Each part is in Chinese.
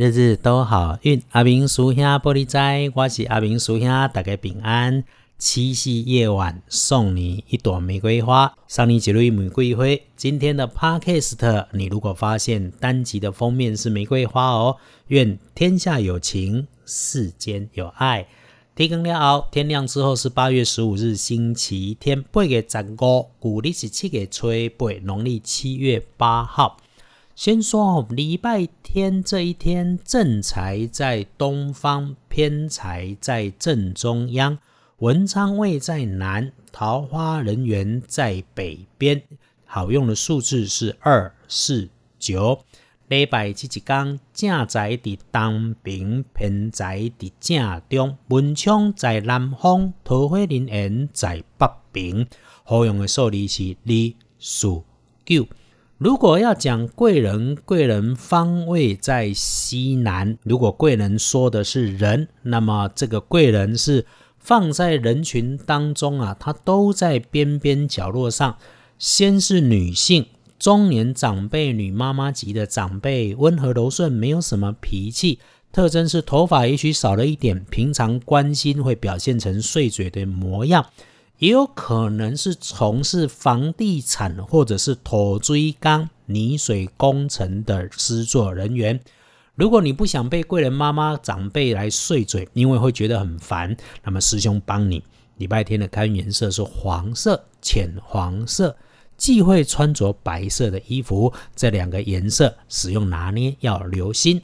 日日都好运。阿明叔兄玻璃斋，我是阿明叔兄，大家平安。七夕夜晚送你一朵玫瑰花，送你几缕玫瑰花。今天的 podcast，你如果发现单集的封面是玫瑰花哦，愿天下有情，世间有爱。天更了后，天亮之后是八月十五日星期天，八月十五，古历是七月初八，农历七月八号。先说礼拜天这一天，正财在东方，偏财在正中央。文昌位在南，桃花人缘在北边。好用的数字是二、四、九。礼拜这一天，正在伫东边，偏在正中。文昌在南方，桃花人缘在北边。好用的数字是二、四、九。如果要讲贵人，贵人方位在西南。如果贵人说的是人，那么这个贵人是。放在人群当中啊，他都在边边角落上。先是女性，中年长辈、女妈妈级的长辈，温和柔顺，没有什么脾气。特征是头发也许少了一点，平常关心会表现成碎嘴的模样。也有可能是从事房地产或者是土追钢、泥水工程的施作人员。如果你不想被贵人妈妈长辈来碎嘴，因为会觉得很烦，那么师兄帮你。礼拜天的开运颜色是黄色、浅黄色，忌讳穿着白色的衣服。这两个颜色使用拿捏要留心。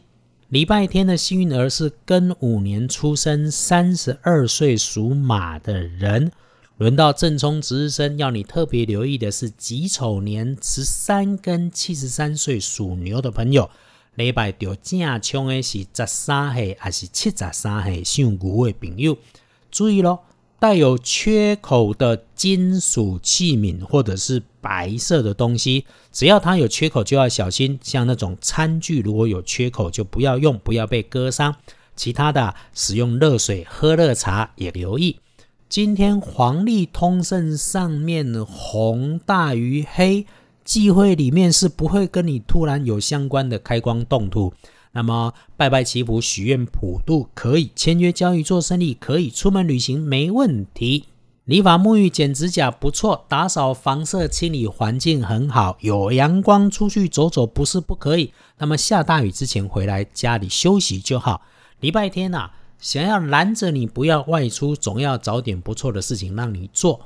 礼拜天的幸运儿是庚午年出生，三十二岁属马的人。轮到正冲值日生，要你特别留意的是己丑年十三跟七十三岁属牛的朋友。礼拜着正冲的是十三岁还是七十三岁属牛的朋友，注意咯，带有缺口的金属器皿或者是白色的东西，只要它有缺口就要小心。像那种餐具如果有缺口就不要用，不要被割伤。其他的使用热水喝热茶也留意。今天黄历通胜上面红大于黑。忌讳里面是不会跟你突然有相关的开光动土，那么拜拜祈福许愿普渡可以，签约交易做生意可以，出门旅行没问题。理发沐浴剪指甲不错，打扫房舍清理环境很好，有阳光出去走走不是不可以。那么下大雨之前回来家里休息就好。礼拜天呐，想要拦着你不要外出，总要找点不错的事情让你做。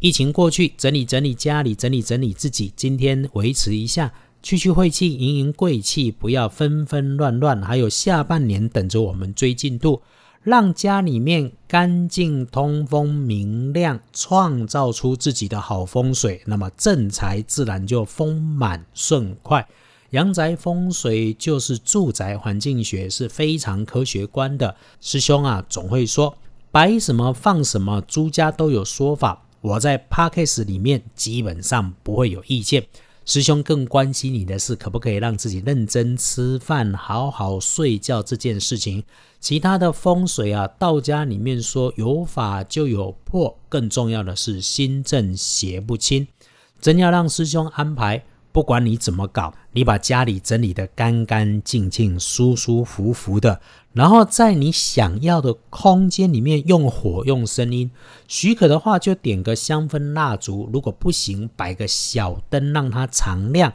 疫情过去，整理整理家里，整理整理自己。今天维持一下，去去晦气，迎迎贵气，不要纷纷乱乱。还有下半年等着我们追进度，让家里面干净、通风、明亮，创造出自己的好风水，那么正财自然就丰满顺快。阳宅风水就是住宅环境学，是非常科学观的。师兄啊，总会说摆什么放什么，诸家都有说法。我在 Parkes 里面基本上不会有意见。师兄更关心你的是，可不可以让自己认真吃饭、好好睡觉这件事情。其他的风水啊，道家里面说有法就有破，更重要的是心正邪不侵。真要让师兄安排。不管你怎么搞，你把家里整理得干干净净、舒舒服服的，然后在你想要的空间里面用火、用声音，许可的话就点个香氛蜡烛，如果不行，摆个小灯让它常亮。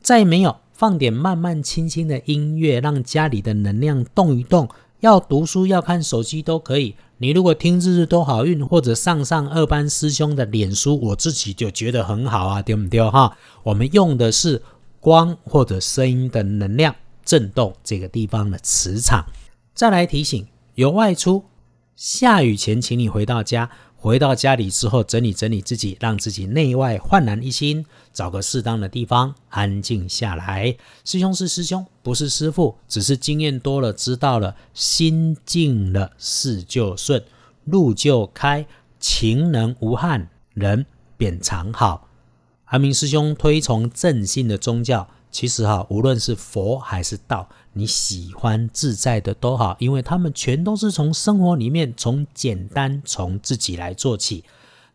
再没有，放点慢慢、轻轻的音乐，让家里的能量动一动。要读书、要看手机都可以。你如果听日日都好运，或者上上二班师兄的脸书，我自己就觉得很好啊，对不对哈？我们用的是光或者声音的能量震动这个地方的磁场。再来提醒，有外出，下雨前，请你回到家。回到家里之后，整理整理自己，让自己内外焕然一新，找个适当的地方安静下来。师兄是师兄，不是师傅，只是经验多了，知道了，心静了，事就顺，路就开，情能无憾，人便常好。阿明师兄推崇正信的宗教。其实哈，无论是佛还是道，你喜欢自在的都好，因为他们全都是从生活里面，从简单，从自己来做起。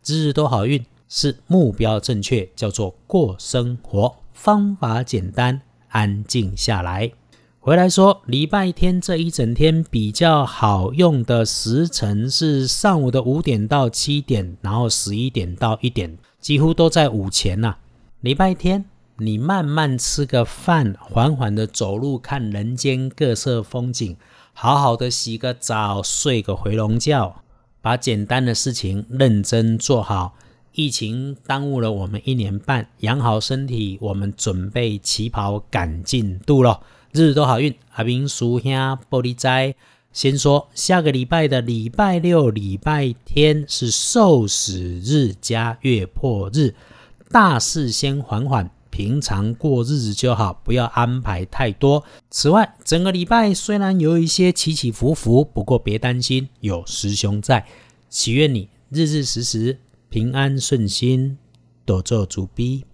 日日都好运是目标正确，叫做过生活，方法简单，安静下来。回来说，礼拜天这一整天比较好用的时辰是上午的五点到七点，然后十一点到一点，几乎都在午前呐。礼拜天你慢慢吃个饭，缓缓的走路，看人间各色风景，好好的洗个澡，睡个回笼觉，把简单的事情认真做好。疫情耽误了我们一年半，养好身体，我们准备起跑赶进度了。日日都好运，阿明叔兄玻璃斋。先说下个礼拜的礼拜六、礼拜天是受死日加月破日，大事先缓缓，平常过日子就好，不要安排太多。此外，整个礼拜虽然有一些起起伏伏，不过别担心，有师兄在，祈愿你日日时时平安顺心，多做主逼。